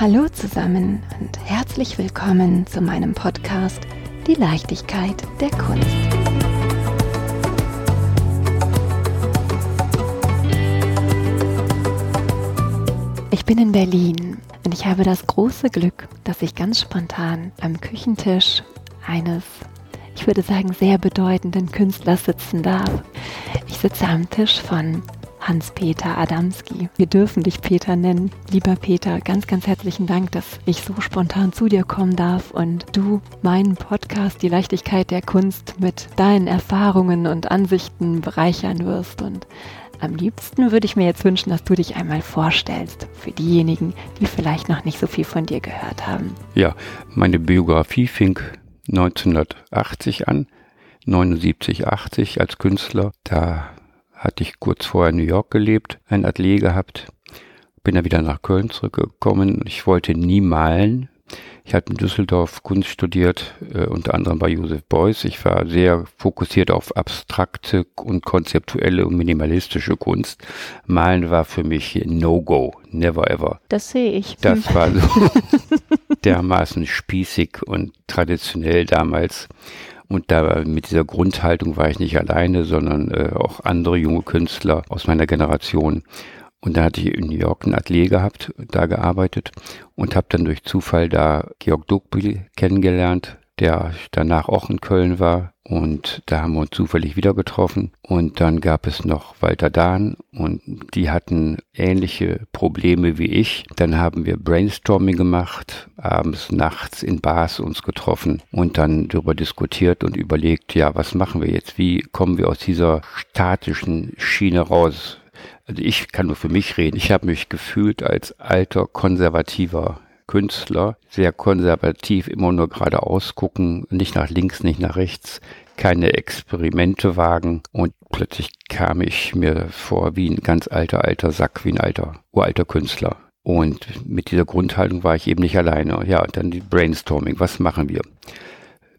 Hallo zusammen und herzlich willkommen zu meinem Podcast Die Leichtigkeit der Kunst. Ich bin in Berlin und ich habe das große Glück, dass ich ganz spontan am Küchentisch eines, ich würde sagen, sehr bedeutenden Künstlers sitzen darf. Ich sitze am Tisch von Hans-Peter Adamski. Wir dürfen dich Peter nennen. Lieber Peter, ganz, ganz herzlichen Dank, dass ich so spontan zu dir kommen darf und du meinen Podcast Die Leichtigkeit der Kunst mit deinen Erfahrungen und Ansichten bereichern wirst. Und am liebsten würde ich mir jetzt wünschen, dass du dich einmal vorstellst für diejenigen, die vielleicht noch nicht so viel von dir gehört haben. Ja, meine Biografie fing 1980 an, 79, 80 als Künstler. Da hatte ich kurz vorher in New York gelebt, ein Atelier gehabt, bin dann wieder nach Köln zurückgekommen. Ich wollte nie malen. Ich hatte in Düsseldorf Kunst studiert, äh, unter anderem bei Joseph Beuys. Ich war sehr fokussiert auf abstrakte und konzeptuelle und minimalistische Kunst. Malen war für mich No-Go, never ever. Das sehe ich. Das war so dermaßen spießig und traditionell damals. Und da mit dieser Grundhaltung war ich nicht alleine, sondern äh, auch andere junge Künstler aus meiner Generation. Und dann hatte ich in New York ein Atelier gehabt, da gearbeitet und habe dann durch Zufall da Georg Duckbiel kennengelernt, der danach auch in Köln war. Und da haben wir uns zufällig wieder getroffen. Und dann gab es noch Walter Dahn und die hatten ähnliche Probleme wie ich. Dann haben wir Brainstorming gemacht, abends, nachts in Bars uns getroffen und dann darüber diskutiert und überlegt, ja, was machen wir jetzt? Wie kommen wir aus dieser statischen Schiene raus? Also ich kann nur für mich reden. Ich habe mich gefühlt als alter konservativer Künstler, sehr konservativ, immer nur geradeaus gucken, nicht nach links, nicht nach rechts, keine Experimente wagen und plötzlich kam ich mir vor wie ein ganz alter, alter Sack, wie ein alter, uralter Künstler. Und mit dieser Grundhaltung war ich eben nicht alleine. Ja, dann die Brainstorming. Was machen wir?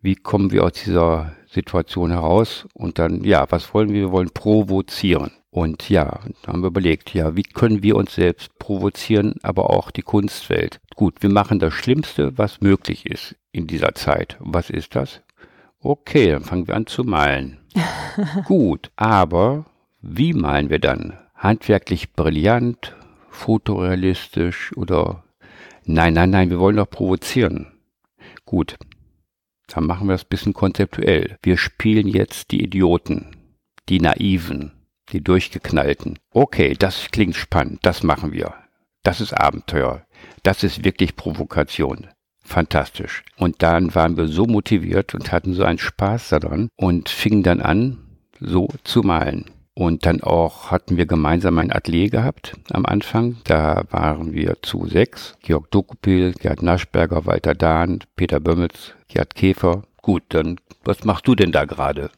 Wie kommen wir aus dieser Situation heraus? Und dann, ja, was wollen wir? Wir wollen provozieren. Und ja, da haben wir überlegt, ja, wie können wir uns selbst provozieren, aber auch die Kunstwelt. Gut, wir machen das Schlimmste, was möglich ist in dieser Zeit. Was ist das? Okay, dann fangen wir an zu malen. Gut, aber wie malen wir dann? Handwerklich brillant, fotorealistisch oder nein, nein, nein, wir wollen doch provozieren. Gut, dann machen wir es ein bisschen konzeptuell. Wir spielen jetzt die Idioten, die Naiven, die Durchgeknallten. Okay, das klingt spannend, das machen wir. Das ist Abenteuer. Das ist wirklich Provokation. Fantastisch. Und dann waren wir so motiviert und hatten so einen Spaß daran und fingen dann an, so zu malen. Und dann auch hatten wir gemeinsam ein Atelier gehabt am Anfang. Da waren wir zu sechs. Georg Dokupil, Gerd Naschberger, Walter Dahn, Peter Bömmitz, Gerd Käfer. Gut, dann, was machst du denn da gerade?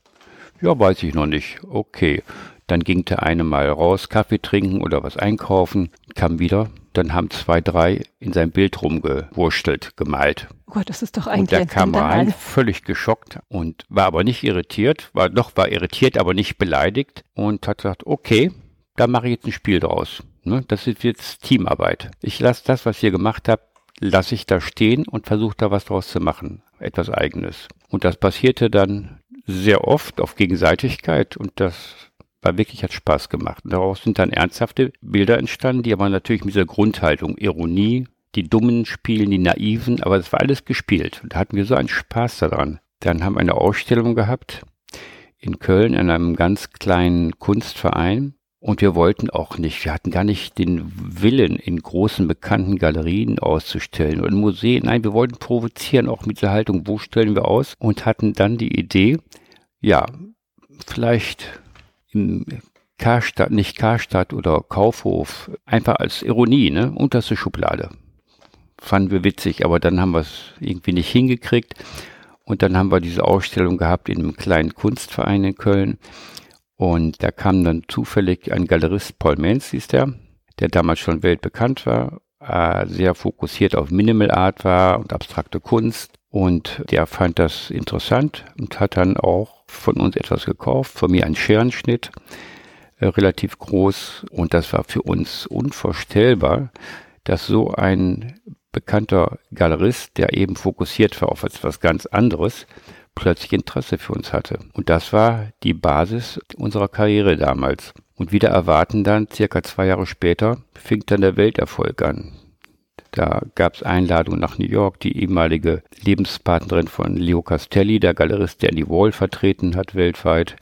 Ja, weiß ich noch nicht. Okay. Dann ging der eine mal raus, Kaffee trinken oder was einkaufen, kam wieder. Dann haben zwei, drei in sein Bild rumgewurstelt, gemalt. Oh Gott, das ist doch eigentlich und der kam rein, völlig geschockt und war aber nicht irritiert, war doch war irritiert, aber nicht beleidigt und hat gesagt, okay, da mache ich jetzt ein Spiel draus. Ne? Das ist jetzt Teamarbeit. Ich lasse das, was ihr gemacht habt, lasse ich da stehen und versuche da was draus zu machen. Etwas eigenes. Und das passierte dann sehr oft auf Gegenseitigkeit und das war wirklich, hat Spaß gemacht. Und daraus sind dann ernsthafte Bilder entstanden, die aber natürlich mit dieser Grundhaltung, Ironie, die Dummen spielen, die Naiven, aber das war alles gespielt. Und da hatten wir so einen Spaß daran. Dann haben wir eine Ausstellung gehabt in Köln in einem ganz kleinen Kunstverein. Und wir wollten auch nicht, wir hatten gar nicht den Willen, in großen bekannten Galerien auszustellen oder in Museen. Nein, wir wollten provozieren, auch mit dieser Haltung, wo stellen wir aus? Und hatten dann die Idee, ja, vielleicht im Karstadt, nicht Karstadt oder Kaufhof, einfach als Ironie, ne, unterste Schublade. Fanden wir witzig, aber dann haben wir es irgendwie nicht hingekriegt. Und dann haben wir diese Ausstellung gehabt in einem kleinen Kunstverein in Köln. Und da kam dann zufällig ein Galerist, Paul Menz hieß der, der damals schon weltbekannt war, äh, sehr fokussiert auf Minimal Art war und abstrakte Kunst. Und der fand das interessant und hat dann auch von uns etwas gekauft, von mir ein Scherenschnitt, äh, relativ groß. Und das war für uns unvorstellbar, dass so ein bekannter Galerist, der eben fokussiert war auf etwas ganz anderes, plötzlich Interesse für uns hatte. Und das war die Basis unserer Karriere damals. Und wieder erwarten dann, circa zwei Jahre später, fing dann der Welterfolg an. Da gab es Einladungen nach New York. Die ehemalige Lebenspartnerin von Leo Castelli, der Galerist, der die Wall vertreten hat weltweit,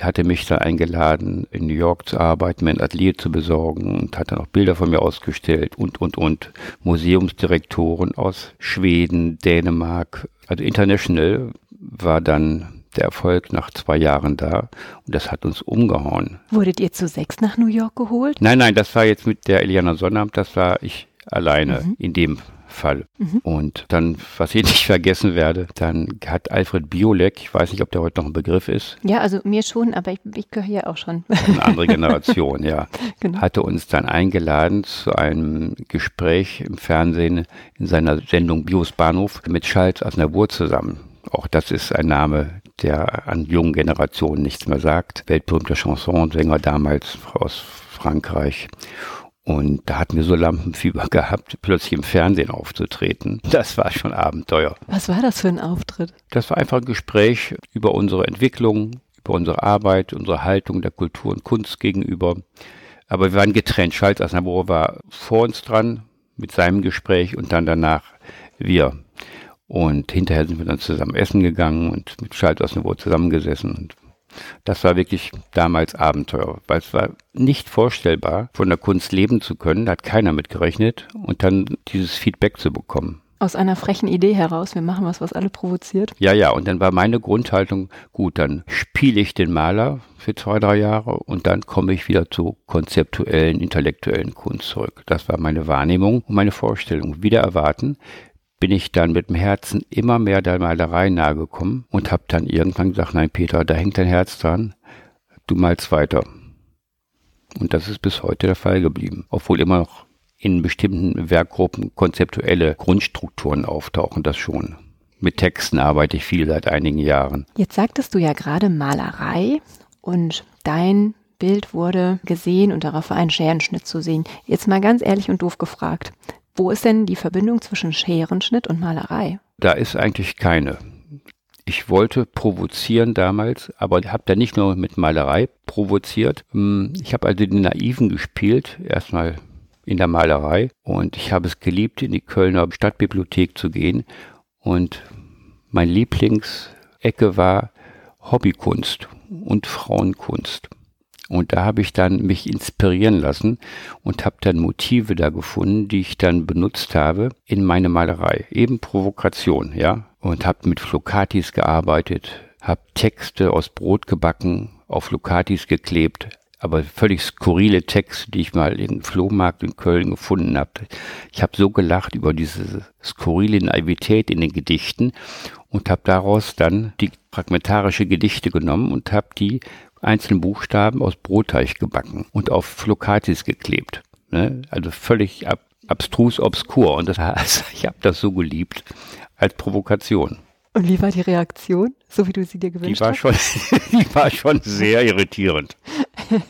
hatte mich da eingeladen, in New York zu arbeiten, mir ein Atelier zu besorgen und hat dann auch Bilder von mir ausgestellt und, und, und. Museumsdirektoren aus Schweden, Dänemark, also international war dann der Erfolg nach zwei Jahren da und das hat uns umgehauen. Wurdet ihr zu sechs nach New York geholt? Nein, nein, das war jetzt mit der Eliana Sonnabend, das war ich alleine mhm. in dem Fall. Mhm. Und dann, was ich nicht vergessen werde, dann hat Alfred Biolek, ich weiß nicht, ob der heute noch ein Begriff ist. Ja, also mir schon, aber ich, ich gehöre ja auch schon. Eine andere Generation, ja. Genau. Hatte uns dann eingeladen zu einem Gespräch im Fernsehen in seiner Sendung Bios Bahnhof mit Schalz Asnavour zusammen. Auch das ist ein Name, der an jungen Generationen nichts mehr sagt. Weltberühmter Chansonsänger damals aus Frankreich. Und da hatten wir so Lampenfieber gehabt, plötzlich im Fernsehen aufzutreten. Das war schon Abenteuer. Was war das für ein Auftritt? Das war einfach ein Gespräch über unsere Entwicklung, über unsere Arbeit, unsere Haltung der Kultur und Kunst gegenüber. Aber wir waren getrennt. Schalz Asnabor war vor uns dran mit seinem Gespräch und dann danach wir. Und hinterher sind wir dann zusammen essen gegangen und mit aus Niveau zusammengesessen. Und das war wirklich damals Abenteuer, weil es war nicht vorstellbar, von der Kunst leben zu können, da hat keiner mit gerechnet und dann dieses Feedback zu bekommen. Aus einer frechen Idee heraus, wir machen was, was alle provoziert. Ja, ja, und dann war meine Grundhaltung, gut, dann spiele ich den Maler für zwei, drei Jahre und dann komme ich wieder zu konzeptuellen, intellektuellen Kunst zurück. Das war meine Wahrnehmung und meine Vorstellung. Wieder erwarten, bin ich dann mit dem Herzen immer mehr der Malerei nahe gekommen und habe dann irgendwann gesagt, nein Peter, da hängt dein Herz dran, du malst weiter. Und das ist bis heute der Fall geblieben, obwohl immer noch in bestimmten Werkgruppen konzeptuelle Grundstrukturen auftauchen, das schon. Mit Texten arbeite ich viel seit einigen Jahren. Jetzt sagtest du ja gerade Malerei und dein Bild wurde gesehen und darauf war ein Scherenschnitt zu sehen. Jetzt mal ganz ehrlich und doof gefragt. Wo ist denn die Verbindung zwischen Scherenschnitt und Malerei? Da ist eigentlich keine. Ich wollte provozieren damals, aber habe da nicht nur mit Malerei provoziert. Hm, ich habe also den Naiven gespielt, erstmal in der Malerei und ich habe es geliebt, in die Kölner Stadtbibliothek zu gehen und mein Lieblingsecke war Hobbykunst und Frauenkunst. Und da habe ich dann mich inspirieren lassen und habe dann Motive da gefunden, die ich dann benutzt habe in meine Malerei. Eben Provokation, ja. Und habe mit Flocatis gearbeitet, habe Texte aus Brot gebacken, auf Flocatis geklebt, aber völlig skurrile Texte, die ich mal im Flohmarkt in Köln gefunden habe. Ich habe so gelacht über diese skurrile Naivität in den Gedichten und habe daraus dann die fragmentarische Gedichte genommen und habe die einzelnen Buchstaben aus Brotteig gebacken und auf Flocatis geklebt. Ne? Also völlig ab, abstrus obskur. Und das, also ich habe das so geliebt als Provokation. Und wie war die Reaktion, so wie du sie dir gewünscht die war hast? Schon, die war schon sehr irritierend.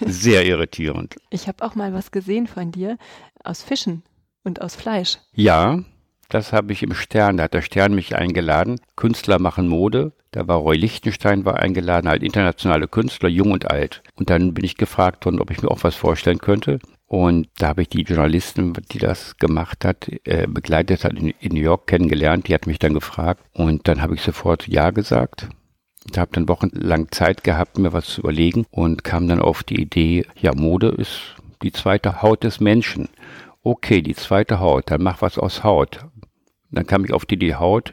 Sehr irritierend. Ich habe auch mal was gesehen von dir aus Fischen und aus Fleisch. Ja, das habe ich im Stern, da hat der Stern mich eingeladen. Künstler machen Mode. Da war Roy Lichtenstein war eingeladen, halt internationale Künstler, jung und alt. Und dann bin ich gefragt worden, ob ich mir auch was vorstellen könnte. Und da habe ich die Journalistin, die das gemacht hat, äh, begleitet hat, in, in New York kennengelernt. Die hat mich dann gefragt. Und dann habe ich sofort Ja gesagt. Ich habe dann wochenlang Zeit gehabt, mir was zu überlegen und kam dann auf die Idee, ja, Mode ist die zweite Haut des Menschen. Okay, die zweite Haut, dann mach was aus Haut. Dann kam ich auf die Idee Haut,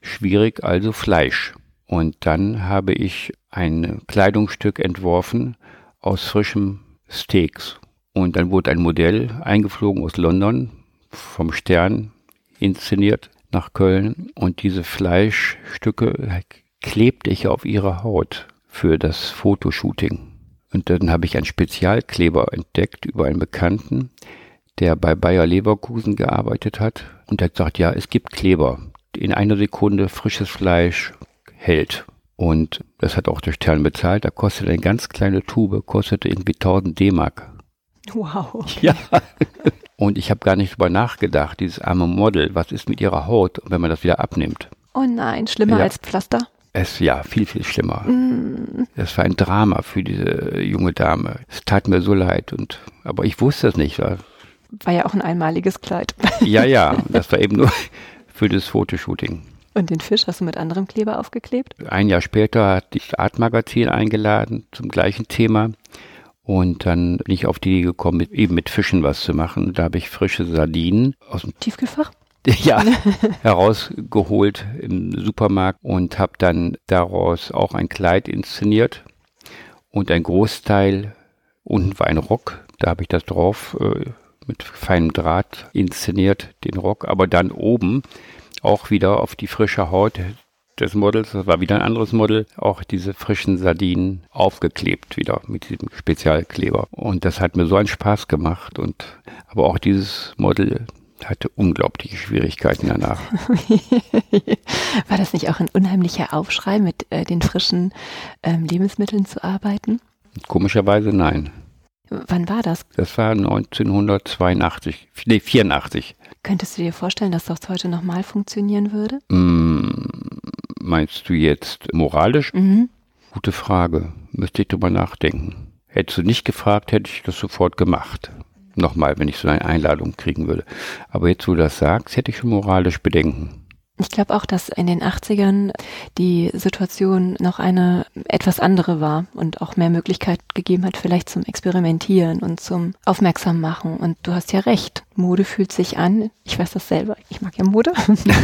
schwierig, also Fleisch. Und dann habe ich ein Kleidungsstück entworfen aus frischem Steaks. Und dann wurde ein Modell eingeflogen aus London, vom Stern inszeniert nach Köln. Und diese Fleischstücke klebte ich auf ihre Haut für das Fotoshooting. Und dann habe ich einen Spezialkleber entdeckt über einen Bekannten, der bei Bayer Leverkusen gearbeitet hat und der hat gesagt, ja, es gibt Kleber. In einer Sekunde frisches Fleisch hält. Und das hat auch der Stern bezahlt. Da kostet eine ganz kleine Tube, kostete irgendwie 1000 D-Mark. Wow. Ja. Und ich habe gar nicht drüber nachgedacht, dieses arme Model, was ist mit ihrer Haut, wenn man das wieder abnimmt? Oh nein, schlimmer Ja. als Pflaster. Es ja viel, viel schlimmer. Mm. War ein Drama für diese junge Dame. Es tat mir so leid und aber ich wusste es nicht. War, War ja auch ein einmaliges Kleid. ja, ja, das war eben nur für das Fotoshooting. Und den Fisch hast du mit anderem Kleber aufgeklebt? Ein Jahr später hat das Art-Magazin eingeladen zum gleichen Thema. Und dann bin ich auf die Idee gekommen, mit, eben mit Fischen was zu machen. Da habe ich frische Sardinen aus dem Tiefkühlfach? ja, herausgeholt im Supermarkt und habe dann daraus auch ein Kleid inszeniert und ein Großteil, unten war ein Rock, da habe ich das drauf äh, mit feinem Draht inszeniert, den Rock, aber dann oben auch wieder auf die frische Haut des Models, das war wieder ein anderes Model, auch diese frischen Sardinen aufgeklebt wieder mit diesem Spezialkleber. Und das hat mir so einen Spaß gemacht und aber auch dieses Model hatte unglaubliche Schwierigkeiten danach. War das nicht auch ein unheimlicher Aufschrei, mit äh, den frischen ähm, Lebensmitteln zu arbeiten? Komischerweise nein. Wann war das? Das war 1982, nee, 84. Könntest du dir vorstellen, dass das heute nochmal funktionieren würde? Hm, meinst du jetzt moralisch? Mhm. Gute Frage. Müsste ich drüber nachdenken. Hättest du nicht gefragt, hätte ich das sofort gemacht. Nochmal, wenn ich so eine Einladung kriegen würde. Aber jetzt, wo du das sagst, hätte ich schon moralisch Bedenken. Ich glaube auch, dass in den 80ern die Situation noch eine etwas andere war und auch mehr Möglichkeit gegeben hat, vielleicht zum Experimentieren und zum Aufmerksam machen. Und du hast ja recht. Mode fühlt sich an, ich weiß das selber, ich mag ja Mode,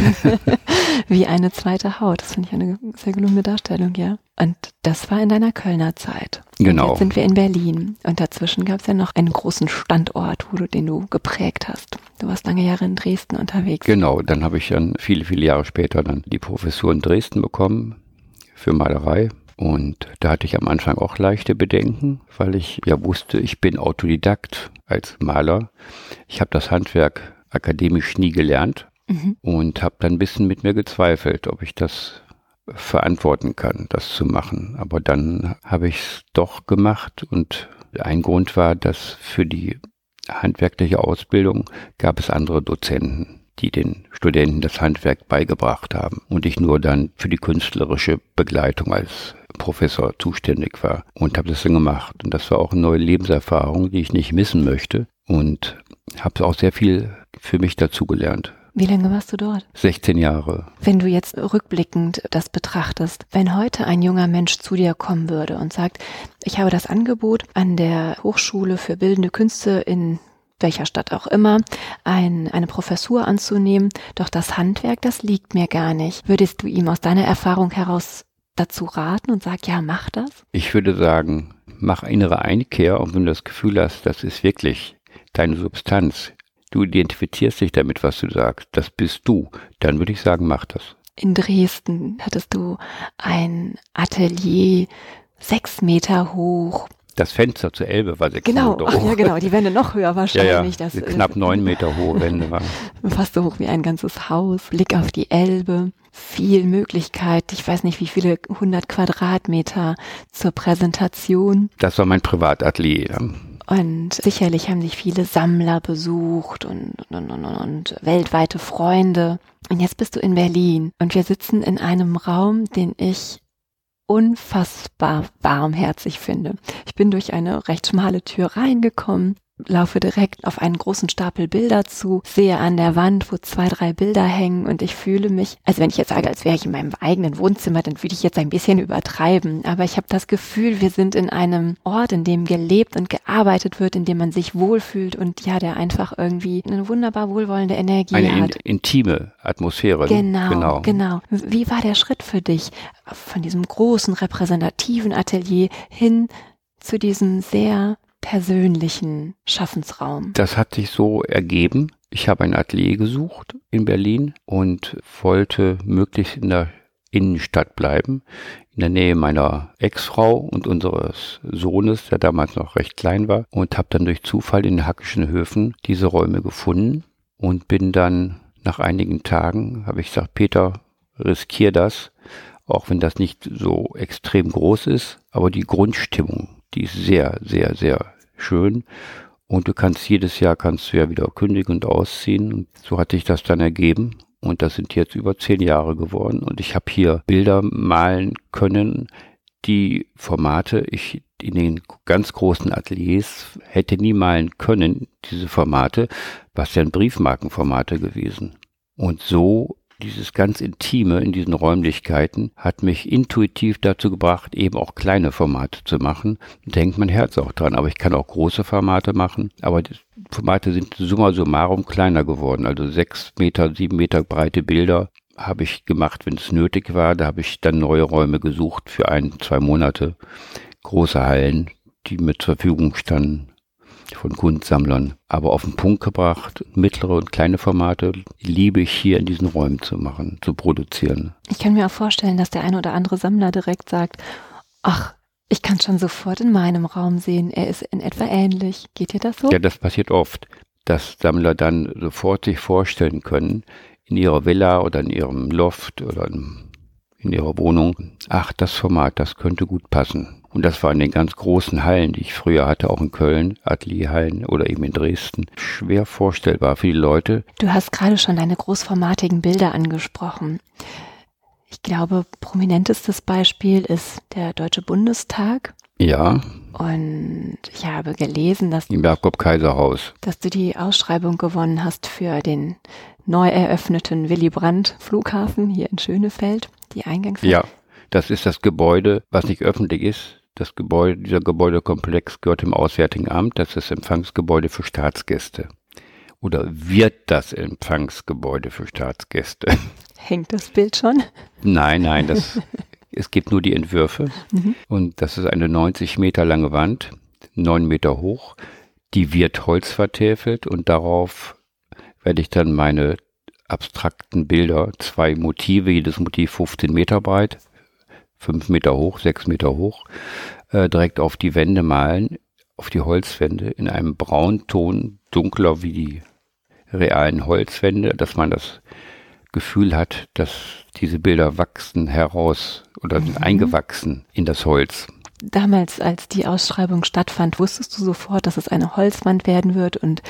wie eine zweite Haut. Das finde ich eine sehr gelungene Darstellung, ja. Und das war in deiner Kölner Zeit. Genau. Und jetzt sind wir in Berlin. Und dazwischen gab es ja noch einen großen Standort, wo du, den du geprägt hast. Du warst lange Jahre in Dresden unterwegs. Genau, dann habe ich dann viele, viele Jahre später dann die Professur in Dresden bekommen für Malerei. Und da hatte ich am Anfang auch leichte Bedenken, weil ich ja wusste, ich bin Autodidakt als Maler. Ich habe das Handwerk akademisch nie gelernt Mhm. und habe dann ein bisschen mit mir gezweifelt, ob ich das verantworten kann, das zu machen. Aber dann habe ich es doch gemacht und ein Grund war, dass für die handwerkliche Ausbildung gab es andere Dozenten, die den Studenten das Handwerk beigebracht haben und ich nur dann für die künstlerische Begleitung als Professor zuständig war und habe das dann gemacht. Und das war auch eine neue Lebenserfahrung, die ich nicht missen möchte und habe auch sehr viel für mich dazugelernt. Wie lange warst du dort? 16 Jahre. Wenn du jetzt rückblickend das betrachtest, wenn heute ein junger Mensch zu dir kommen würde und sagt, ich habe das Angebot an der Hochschule für bildende Künste in welcher Stadt auch immer, ein, eine Professur anzunehmen, doch das Handwerk, das liegt mir gar nicht. Würdest du ihm aus deiner Erfahrung heraus dazu raten und sag, ja, mach das? Ich würde sagen, mach innere Einkehr und wenn du das Gefühl hast, das ist wirklich deine Substanz, du identifizierst dich damit, was du sagst, das bist du, dann würde ich sagen, mach das. In Dresden hattest du ein Atelier, sechs Meter hoch. Das Fenster zur Elbe war sechs Genau, Meter hoch. ja genau, die Wände noch höher Ja, wahrscheinlich. ja, Das, äh, knapp neun Meter hohe Wände waren. fast so hoch wie ein ganzes Haus, Blick auf die Elbe, viel Möglichkeit, ich weiß nicht wie viele hundert Quadratmeter zur Präsentation. Das war mein Privatatelier. Und sicherlich haben dich viele Sammler besucht und, und, und, und, und weltweite Freunde. Und jetzt bist du in Berlin und wir sitzen in einem Raum, den ich unfassbar warmherzig finde. Ich bin durch eine recht schmale Tür reingekommen, laufe direkt auf einen großen Stapel Bilder zu, sehe an der Wand, wo zwei, drei Bilder hängen und ich fühle mich, also wenn ich jetzt sage, als wäre ich in meinem eigenen Wohnzimmer, dann würde ich jetzt ein bisschen übertreiben, aber ich habe das Gefühl, wir sind in einem Ort, in dem gelebt und gearbeitet wird, in dem man sich wohlfühlt und ja, der einfach irgendwie eine wunderbar wohlwollende Energie Eine in, hat. intime Atmosphäre. Genau, genau. genau. Wie war der Schritt für dich von diesem großen repräsentativen Atelier hin zu diesem sehr persönlichen Schaffensraum? Das hat sich so ergeben. Ich habe ein Atelier gesucht in Berlin und wollte möglichst in der Innenstadt bleiben, in der Nähe meiner Ex-Frau und unseres Sohnes, der damals noch recht klein war, und habe dann durch Zufall in den Hackischen Höfen diese Räume gefunden und bin dann nach einigen Tagen, habe ich gesagt, Peter, riskier das, auch wenn das nicht so extrem groß ist, aber die Grundstimmung, die ist sehr, sehr, sehr schön Und du kannst jedes Jahr kannst du ja wieder kündigen und ausziehen. Und so hatte ich das dann ergeben. Und das sind jetzt über zehn Jahre geworden. Und ich habe hier Bilder malen können, die Formate ich in den ganz großen Ateliers hätte nie malen können, diese Formate, was ja Briefmarkenformate gewesen. Und so dieses ganz Intime in diesen Räumlichkeiten hat mich intuitiv dazu gebracht, eben auch kleine Formate zu machen. Da hängt mein Herz auch dran. Aber ich kann auch große Formate machen. Aber Formate sind summa summarum kleiner geworden. Also sechs Meter, sieben Meter breite Bilder habe ich gemacht, wenn es nötig war. Da habe ich dann neue Räume gesucht für ein, zwei Monate. Große Hallen, die mit zur Verfügung standen von Kunstsammlern, aber auf den Punkt gebracht, mittlere und kleine Formate liebe ich hier in diesen Räumen zu machen, zu produzieren. Ich kann mir auch vorstellen, dass der eine oder andere Sammler direkt sagt, ach, ich kann schon sofort in meinem Raum sehen, er ist in etwa ähnlich. Geht dir das so? Ja, das passiert oft, dass Sammler dann sofort sich vorstellen können, in ihrer Villa oder in ihrem Loft oder in ihrer Wohnung, ach, das Format, das könnte gut passen. Und das war in den ganz großen Hallen, die ich früher hatte, auch in Köln, Atelierhallen oder eben in Dresden, schwer vorstellbar für die Leute. Du hast gerade schon deine großformatigen Bilder angesprochen. Ich glaube, prominentestes Beispiel ist der Deutsche Bundestag. Ja. Und ich habe gelesen, dass, Im Jakob-Kaiser-Haus. dass du die Ausschreibung gewonnen hast für den neu eröffneten Willy Brandt Flughafen hier in Schönefeld, die Eingangshalle. Ja, das ist das Gebäude, was nicht öffentlich ist, das Gebäude, dieser Gebäudekomplex gehört dem Auswärtigen Amt. Das ist das Empfangsgebäude für Staatsgäste. Oder wird das Empfangsgebäude für Staatsgäste? Hängt das Bild schon? Nein, nein, das, es gibt nur die Entwürfe. Mhm. Und das ist eine 90 Meter lange Wand, 9 Meter hoch. Die wird Holz vertäfelt und darauf werde ich dann meine abstrakten Bilder, zwei Motive, jedes Motiv 15 Meter breit, fünf Meter hoch, sechs Meter hoch, äh, direkt auf die Wände malen, auf die Holzwände in einem Braunton, dunkler wie die realen Holzwände, dass man das Gefühl hat, dass diese Bilder wachsen heraus oder sind mhm. eingewachsen in das Holz. Damals, als die Ausschreibung stattfand, wusstest du sofort, dass es eine Holzwand werden wird und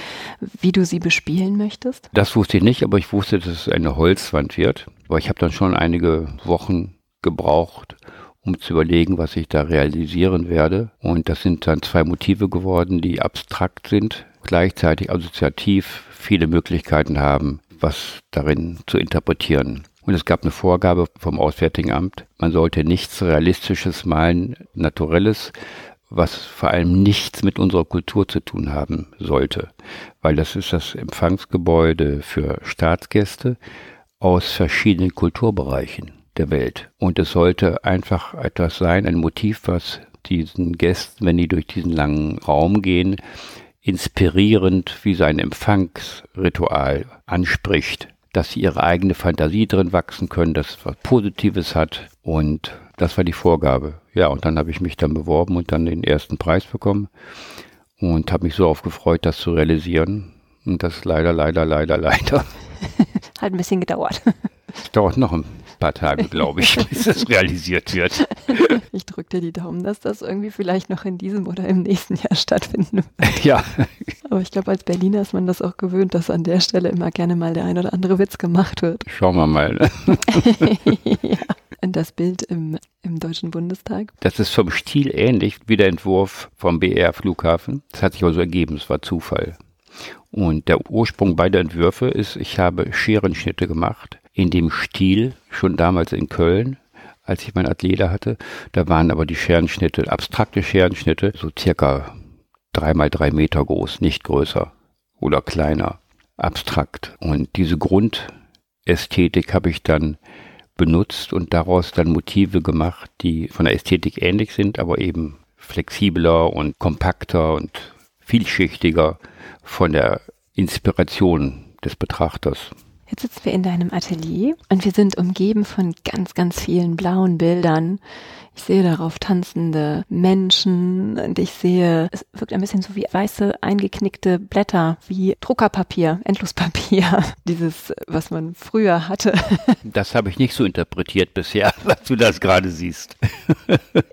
wie du sie bespielen möchtest? Das wusste ich nicht, aber ich wusste, dass es eine Holzwand wird. Aber ich habe dann schon einige Wochen gebraucht, um zu überlegen, was ich da realisieren werde. Und das sind dann zwei Motive geworden, die abstrakt sind, gleichzeitig assoziativ viele Möglichkeiten haben, was darin zu interpretieren. Und es gab eine Vorgabe vom Auswärtigen Amt, man sollte nichts Realistisches malen, Naturelles, was vor allem nichts mit unserer Kultur zu tun haben sollte, weil das ist das Empfangsgebäude für Staatsgäste aus verschiedenen Kulturbereichen der Welt. Und es sollte einfach etwas sein, ein Motiv, was diesen Gästen, wenn die durch diesen langen Raum gehen, inspirierend wie sein Empfangsritual anspricht, dass sie ihre eigene Fantasie drin wachsen können, dass es was Positives hat und das war die Vorgabe. Ja, und dann habe ich mich dann beworben und dann den ersten Preis bekommen und habe mich so aufgefreut, das zu realisieren. Und das leider, leider, leider, leider. Hat ein bisschen gedauert. Dauert noch ein paar Tage, glaube ich, bis das realisiert wird. Ich drücke dir die Daumen, dass das irgendwie vielleicht noch in diesem oder im nächsten Jahr stattfinden wird. Ja. Aber ich glaube, als Berliner ist man das auch gewöhnt, dass an der Stelle immer gerne mal der ein oder andere Witz gemacht wird. Schauen wir mal. Ne? ja. Und das Bild im, im Deutschen Bundestag? Das ist vom Stil ähnlich wie der Entwurf vom BR-Flughafen. Das hat sich aber so ergeben, es war Zufall. Und der Ursprung beider Entwürfe ist, ich habe Scherenschnitte gemacht in dem Stil, schon damals in Köln, als ich mein Atelier hatte. Da waren aber die Scherenschnitte, abstrakte Scherenschnitte, so circa drei mal drei Meter groß, nicht größer oder kleiner, abstrakt. Und diese Grundästhetik habe ich dann benutzt und daraus dann Motive gemacht, die von der Ästhetik ähnlich sind, aber eben flexibler und kompakter und vielschichtiger von der Inspiration des Betrachters. Jetzt sitzen wir in deinem Atelier und wir sind umgeben von ganz, ganz vielen blauen Bildern Ich sehe darauf tanzende Menschen und ich sehe, es wirkt ein bisschen so wie weiße eingeknickte Blätter, wie Druckerpapier, Endlospapier, dieses, was man früher hatte. Das habe ich nicht so interpretiert bisher, was du das gerade siehst.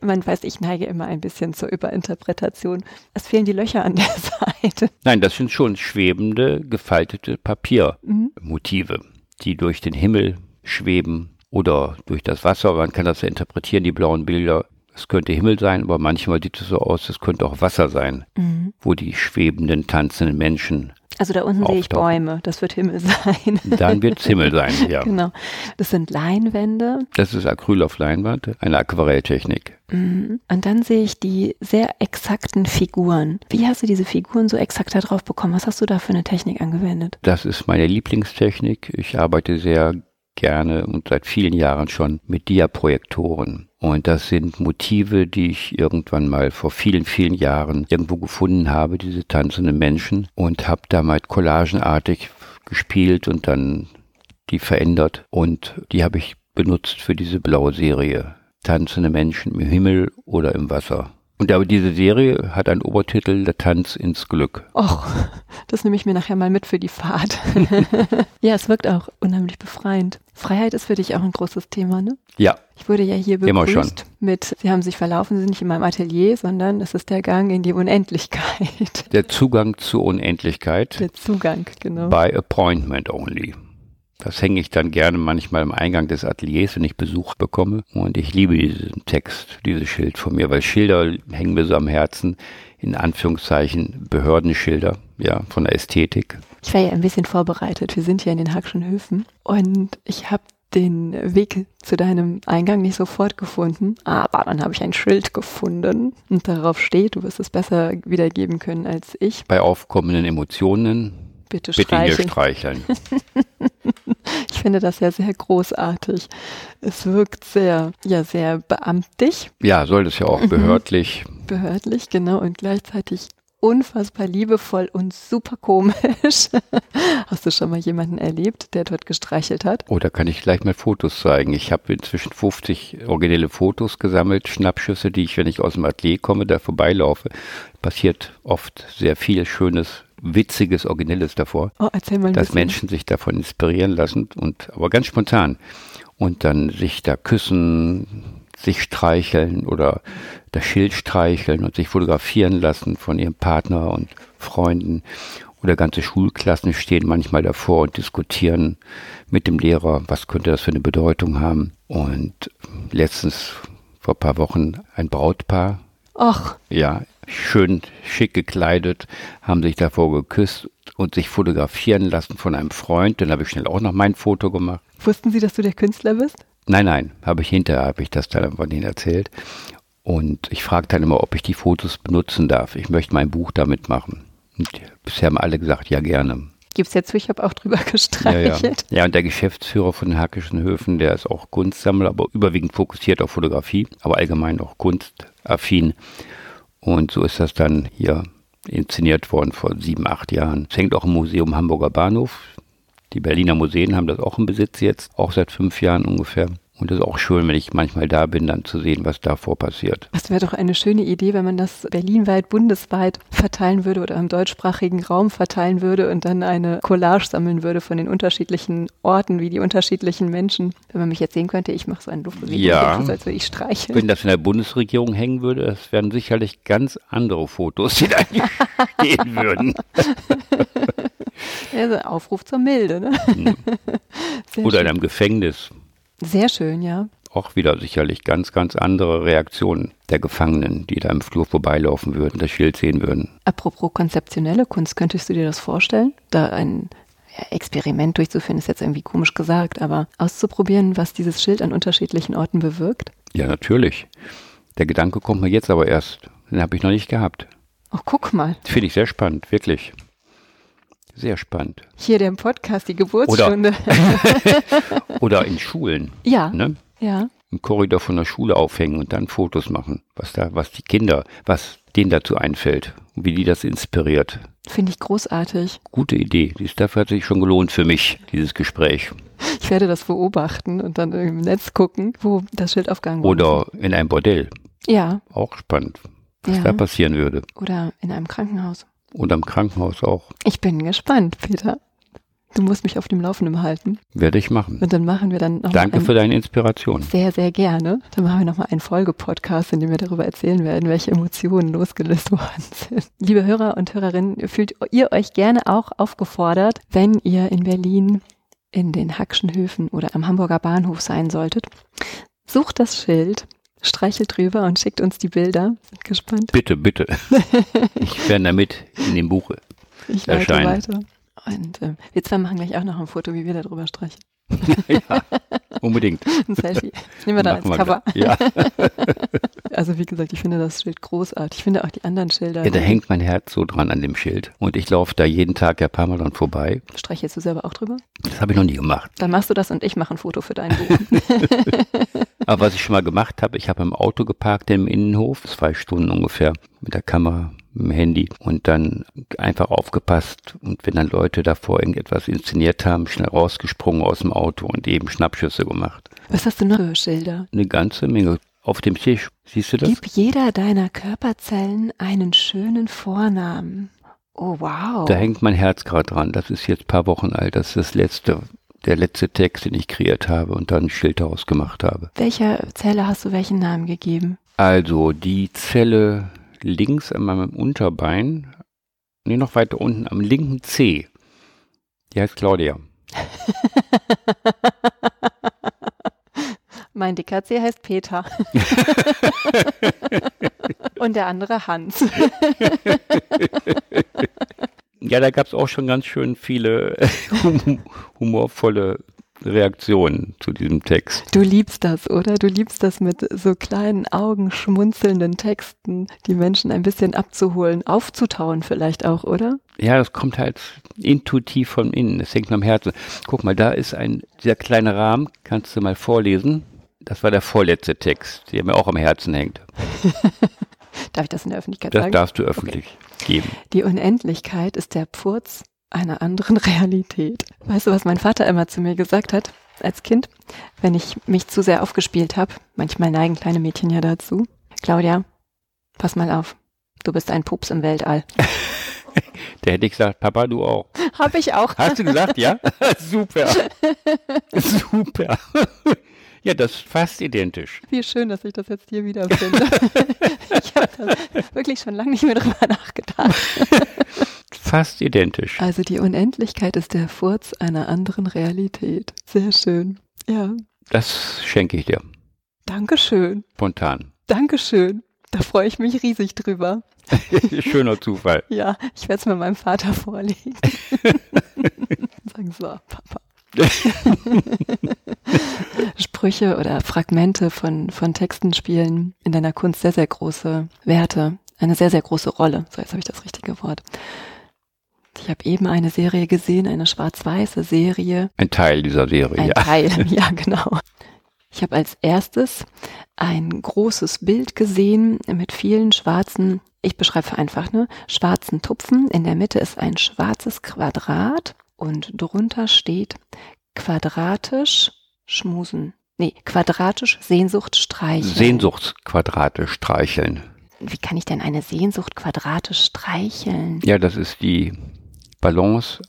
Man weiß, ich neige immer ein bisschen zur Überinterpretation. Es fehlen die Löcher an der Seite. Nein, das sind schon schwebende, gefaltete Papiermotive, mhm. die durch den Himmel schweben oder durch das Wasser. Man kann das ja interpretieren, die blauen Bilder. Es könnte Himmel sein, aber manchmal sieht es so aus, es könnte auch Wasser sein, mhm. wo die schwebenden, tanzenden Menschen also da unten sehe ich Bäume, das wird Himmel sein. Dann wird es Himmel sein, ja. Genau. Das sind Leinwände. Das ist Acryl auf Leinwand, eine Aquarelltechnik. Mhm. Und dann sehe ich die sehr exakten Figuren. Wie hast du diese Figuren so exakt da drauf bekommen? Was hast du da für eine Technik angewendet? Das ist meine Lieblingstechnik. Ich arbeite sehr gerne und seit vielen Jahren schon mit Diaprojektoren. Und das sind Motive, die ich irgendwann mal vor vielen, vielen Jahren irgendwo gefunden habe, diese tanzenden Menschen, und habe damit collagenartig gespielt und dann die verändert. Und die habe ich benutzt für diese blaue Serie. Tanzende Menschen im Himmel oder im Wasser. Und aber diese Serie hat einen Obertitel Der Tanz ins Glück. Och, das nehme ich mir nachher mal mit für die Fahrt. ja, es wirkt auch unheimlich befreiend. Freiheit ist für dich auch ein großes Thema, ne? Ja. Ich wurde ja hier begrüßt mit, Sie haben sich verlaufen, Sie sind nicht in meinem Atelier, sondern es ist der Gang in die Unendlichkeit. Der Zugang zur Unendlichkeit. Der Zugang, genau. By appointment only. Das hänge ich dann gerne manchmal am Eingang des Ateliers, wenn ich Besuch bekomme. Und ich liebe diesen Text, dieses Schild von mir, weil Schilder hängen mir so am Herzen, in Anführungszeichen Behördenschilder, ja, von der Ästhetik. Ich war ja ein bisschen vorbereitet. Wir sind hier in den Hackschen Höfen und ich habe den Weg zu deinem Eingang nicht sofort gefunden, aber dann habe ich ein Schild gefunden und darauf steht, du wirst es besser wiedergeben können als ich. Bei aufkommenden Emotionen bitte, bitte streicheln. streicheln. Ich finde das ja sehr großartig. Es wirkt sehr, ja, sehr beamtlich. Ja, soll das ja auch mhm. behördlich. Behördlich, genau, und gleichzeitig unfassbar liebevoll und super komisch. Hast du schon mal jemanden erlebt, der dort gestreichelt hat? Oh, da kann ich gleich mal Fotos zeigen. Ich habe inzwischen 50 originelle Fotos gesammelt, Schnappschüsse, die ich, wenn ich aus dem Atelier komme, da vorbeilaufe. Passiert oft sehr viel Schönes Witziges, Originelles davor. Oh, erzähl mal dass Menschen sich davon inspirieren lassen und aber ganz spontan. Und dann sich da küssen, sich streicheln oder das Schild streicheln und sich fotografieren lassen von ihrem Partner und Freunden. Oder ganze Schulklassen stehen manchmal davor und diskutieren mit dem Lehrer, was könnte das für eine Bedeutung haben. Und letztens vor ein paar Wochen ein Brautpaar. Ach. Ja, schön schick gekleidet, haben sich davor geküsst und sich fotografieren lassen von einem Freund. Dann habe ich schnell auch noch mein Foto gemacht. Wussten Sie, dass du der Künstler bist? Nein, nein, habe ich hinterher, habe ich das dann von Ihnen erzählt. Und ich frage dann immer, ob ich die Fotos benutzen darf. Ich möchte mein Buch damit machen. Und bisher haben alle gesagt, ja gerne. Gibt's jetzt, ich habe auch drüber gestreichelt. Ja, ja. ja, und der Geschäftsführer von den Hackischen Höfen, der ist auch Kunstsammler, aber überwiegend fokussiert auf Fotografie, aber allgemein auch kunstaffin. Und so ist das dann hier inszeniert worden vor sieben, acht Jahren. Es hängt auch im Museum Hamburger Bahnhof. Die Berliner Museen haben das auch im Besitz jetzt, auch seit fünf Jahren ungefähr. Und es ist auch schön, wenn ich manchmal da bin, dann zu sehen, was davor passiert. Das wäre doch eine schöne Idee, wenn man das berlinweit, bundesweit verteilen würde oder im deutschsprachigen Raum verteilen würde und dann eine Collage sammeln würde von den unterschiedlichen Orten, wie die unterschiedlichen Menschen. Wenn man mich jetzt sehen könnte, ich mache so einen Luftbewegung, ja, als würde ich streichen. Wenn das in der Bundesregierung hängen würde, das wären sicherlich ganz andere Fotos, die da stehen würden. Also Aufruf zur Milde, ne? Hm. Oder in einem Gefängnis. Sehr schön, ja. Auch wieder sicherlich ganz, ganz andere Reaktionen der Gefangenen, die da im Flur vorbeilaufen würden, das Schild sehen würden. Apropos konzeptionelle Kunst, könntest du dir das vorstellen? Da ein Experiment durchzuführen, ist jetzt irgendwie komisch gesagt, aber auszuprobieren, was dieses Schild an unterschiedlichen Orten bewirkt? Ja, natürlich. Der Gedanke kommt mir jetzt aber erst. Den habe ich noch nicht gehabt. Ach, guck mal. Finde ich sehr spannend, wirklich. Sehr spannend. Hier der Podcast, die Geburtsstunde. Oder, oder in Schulen. Ja. Ne? Ja. Im Korridor von der Schule aufhängen und dann Fotos machen, was da, was die Kinder, was denen dazu einfällt und wie die das inspiriert. Finde ich großartig. Gute Idee. Dies dafür hat sich schon gelohnt für mich, dieses Gespräch. Ich werde das beobachten und dann im Netz gucken, wo das Schild aufgegangen wurde. Oder in einem Bordell. Ja. Auch spannend, was Ja. da passieren würde. Oder in einem Krankenhaus. Und am Krankenhaus auch. Ich bin gespannt, Peter. Du musst mich auf dem Laufenden halten. Werde ich machen. Und dann machen wir dann noch Danke mal für deine Inspiration. Sehr, sehr gerne. Dann machen wir nochmal einen Folgepodcast, in dem wir darüber erzählen werden, welche Emotionen losgelöst worden sind. Liebe Hörer und Hörerinnen, fühlt ihr euch gerne auch aufgefordert, wenn ihr in Berlin in den Hackschen Höfen oder am Hamburger Bahnhof sein solltet. Sucht das Schild, streichelt drüber und schickt uns die Bilder. Sind gespannt. Bitte, bitte. Ich werde damit in dem Buch. Ich erscheinen. weiter. Und äh, wir zwei machen gleich auch noch ein Foto, wie wir da drüber streichen. ja, unbedingt. Ein Selfie. Nehmen wir dann als Cover. Ja. Also wie gesagt, ich finde das Schild großartig. Ich finde auch die anderen Schilder. ja, da hängt mein Herz so dran an dem Schild. Und ich laufe da jeden Tag ja ein paar Mal dran vorbei. Streichelst du selber auch drüber? Das habe ich noch nie gemacht. Dann machst du das und ich mache ein Foto für dein Buch. Aber was ich schon mal gemacht habe, ich habe im Auto geparkt im Innenhof, zwei Stunden ungefähr, mit der Kamera, dem Handy und dann einfach aufgepasst. Und wenn dann Leute davor irgendetwas inszeniert haben, schnell rausgesprungen aus dem Auto und eben Schnappschüsse gemacht. Was hast du noch für Schilder? Eine ganze Menge auf dem Tisch. Siehst du das? Gib jeder deiner Körperzellen einen schönen Vornamen. Oh wow. Da hängt mein Herz gerade dran. Das ist jetzt ein paar Wochen alt. Das ist das letzte, der letzte Text, den ich kreiert habe und dann ein Schild daraus gemacht habe. Welcher Zelle hast du welchen Namen gegeben? Also die Zelle links an meinem Unterbein, nee, noch weiter unten am linken C. Die heißt Claudia. Mein dicker C heißt Peter. und der andere Hans. Ja, da gab es auch schon ganz schön viele hum- humorvolle Reaktionen zu diesem Text. Du liebst das, oder? Du liebst das mit so kleinen Augen schmunzelnden Texten, die Menschen ein bisschen abzuholen, aufzutauen vielleicht auch, oder? Ja, das kommt halt intuitiv von innen. Das hängt am Herzen. Guck mal, da ist ein sehr kleiner Rahmen. Kannst du mal vorlesen? Das war der vorletzte Text, der mir auch am Herzen hängt. Darf ich das in der Öffentlichkeit Das sagen? darfst du öffentlich geben. Die Unendlichkeit ist der Pfurz einer anderen Realität. Weißt du, was mein Vater immer zu mir gesagt hat als Kind, wenn ich mich zu sehr aufgespielt habe? Manchmal neigen kleine Mädchen ja dazu. Claudia, pass mal auf. Du bist ein Pups im Weltall. Da hätte ich gesagt, Papa, du auch. Hab ich auch. Hast du gesagt, ja? Super. Super. Ja, das ist fast identisch. Wie schön, dass ich das jetzt hier wiederfinde. ich habe da wirklich schon lange nicht mehr drüber nachgedacht. Fast identisch. Also die Unendlichkeit ist der Furz einer anderen Realität. Sehr schön. Ja. Das schenke ich dir. Dankeschön. Spontan. Dankeschön. Da freue ich mich riesig drüber. Schöner Zufall. Ja, ich werde es mit meinem Vater vorlegen. Sagen so, Papa. Sprüche oder Fragmente von, von Texten spielen in deiner Kunst sehr, sehr große Werte, eine sehr, sehr große Rolle. So, jetzt habe ich das richtige Wort. Ich habe eben eine Serie gesehen, eine schwarz-weiße Serie. Ein Teil dieser Serie, Ein ja. Teil, ja, genau. Ich habe als erstes ein großes Bild gesehen mit vielen schwarzen, ich beschreibe einfach, ne, schwarzen Tupfen. In der Mitte ist ein schwarzes Quadrat und drunter steht quadratisch schmusen. Nee, quadratisch Sehnsucht streicheln. Sehnsuchtsquadrate streicheln. Wie kann ich denn eine Sehnsucht quadratisch streicheln? Ja, das ist die Balance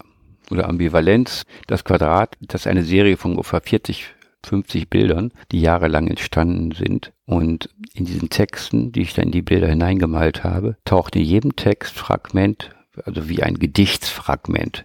oder Ambivalenz. Das Quadrat, das ist eine Serie von ungefähr 40, 50 Bildern, die jahrelang entstanden sind. Und in diesen Texten, die ich dann in die Bilder hineingemalt habe, taucht in jedem Textfragment, also wie ein Gedichtsfragment,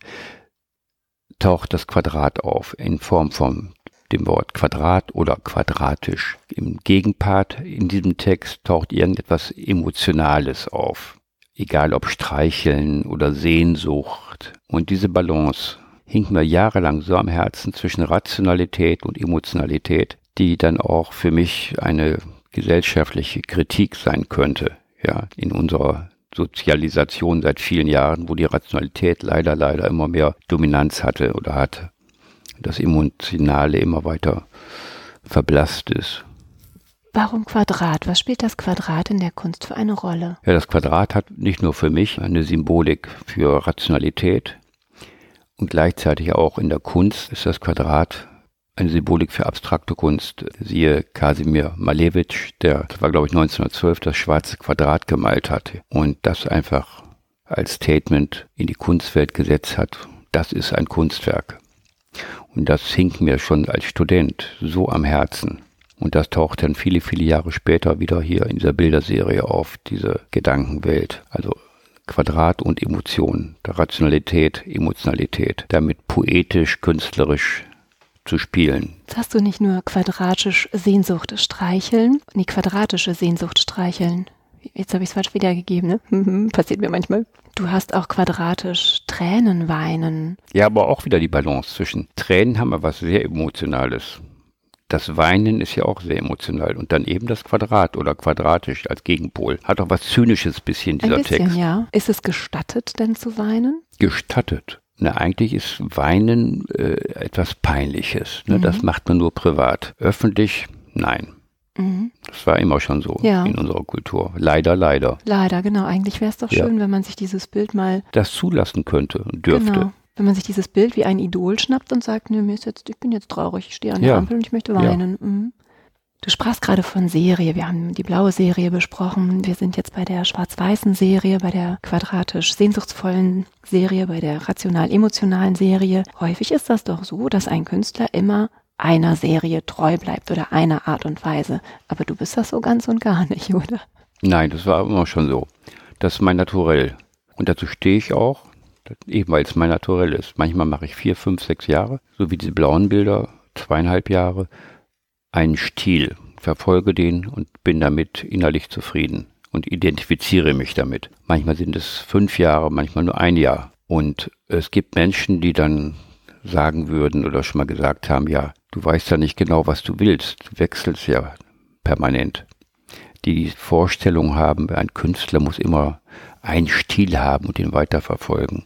taucht das Quadrat auf in Form von dem Wort Quadrat oder quadratisch. Im Gegenpart in diesem Text taucht irgendetwas Emotionales auf. Egal ob Streicheln oder Sehnsucht. Und diese Balance hing mir jahrelang so am Herzen zwischen Rationalität und Emotionalität, die dann auch für mich eine gesellschaftliche Kritik sein könnte. Ja, in unserer Sozialisation seit vielen Jahren, wo die Rationalität leider, leider immer mehr Dominanz hatte oder hatte. Das Emotionale immer weiter verblasst ist. Warum Quadrat? Was spielt das Quadrat in der Kunst für eine Rolle? Ja, das Quadrat hat nicht nur für mich eine Symbolik für Rationalität und gleichzeitig auch in der Kunst ist das Quadrat eine Symbolik für abstrakte Kunst. Siehe Kasimir Malevich, der, war glaube ich 1912, das schwarze Quadrat gemalt hatte und das einfach als Statement in die Kunstwelt gesetzt hat. Das ist ein Kunstwerk. Und das hing mir schon als Student so am Herzen. Und das taucht dann viele, viele Jahre später wieder hier in dieser Bilderserie auf, diese Gedankenwelt. Also Quadrat und Emotion, Rationalität, Emotionalität, damit poetisch, künstlerisch zu spielen. Jetzt hast du nicht nur quadratisch Sehnsucht streicheln, nee, quadratische Sehnsucht streicheln. Jetzt habe ich es falsch wiedergegeben, ne? Passiert mir manchmal. Du hast auch quadratisch Tränen weinen. Ja, aber auch wieder die Balance zwischen Tränen haben wir was sehr Emotionales. Das Weinen ist ja auch sehr emotional. Und dann eben das Quadrat oder quadratisch als Gegenpol. Hat auch was Zynisches bisschen, dieser Ein bisschen, Text. ja. Ist es gestattet, denn zu weinen? Gestattet. Na, eigentlich ist Weinen äh, etwas Peinliches. Ne? Mhm. Das macht man nur privat. Öffentlich, nein. Mhm. Das war immer schon so ja. in unserer Kultur. Leider, leider. Leider, genau. Eigentlich wäre es doch schön, ja. wenn man sich dieses Bild mal. Das zulassen könnte und dürfte. Genau wenn man sich dieses Bild wie ein Idol schnappt und sagt, ne, mir ist jetzt, ich bin jetzt traurig, ich stehe an der ja. Ampel und ich möchte weinen. Mhm. Du sprachst gerade von Serie. Wir haben die blaue Serie besprochen. Wir sind jetzt bei der schwarz-weißen Serie, bei der quadratisch sehnsuchtsvollen Serie, bei der rational-emotionalen Serie. Häufig ist das doch so, dass ein Künstler immer einer Serie treu bleibt oder einer Art und Weise. Aber du bist das so ganz und gar nicht, oder? Nein, das war immer schon so. Das ist mein Naturell. Und dazu stehe ich auch eben weil es mein Naturell ist. Manchmal mache ich vier, fünf, sechs Jahre, so wie diese blauen Bilder, zweieinhalb Jahre, einen Stil, verfolge den und bin damit innerlich zufrieden und identifiziere mich damit. Manchmal sind es fünf Jahre, manchmal nur ein Jahr. Und es gibt Menschen, die dann sagen würden oder schon mal gesagt haben, ja, du weißt ja nicht genau, was du willst, du wechselst ja permanent. Die Vorstellung haben, ein Künstler muss immer einen Stil haben und ihn weiterverfolgen.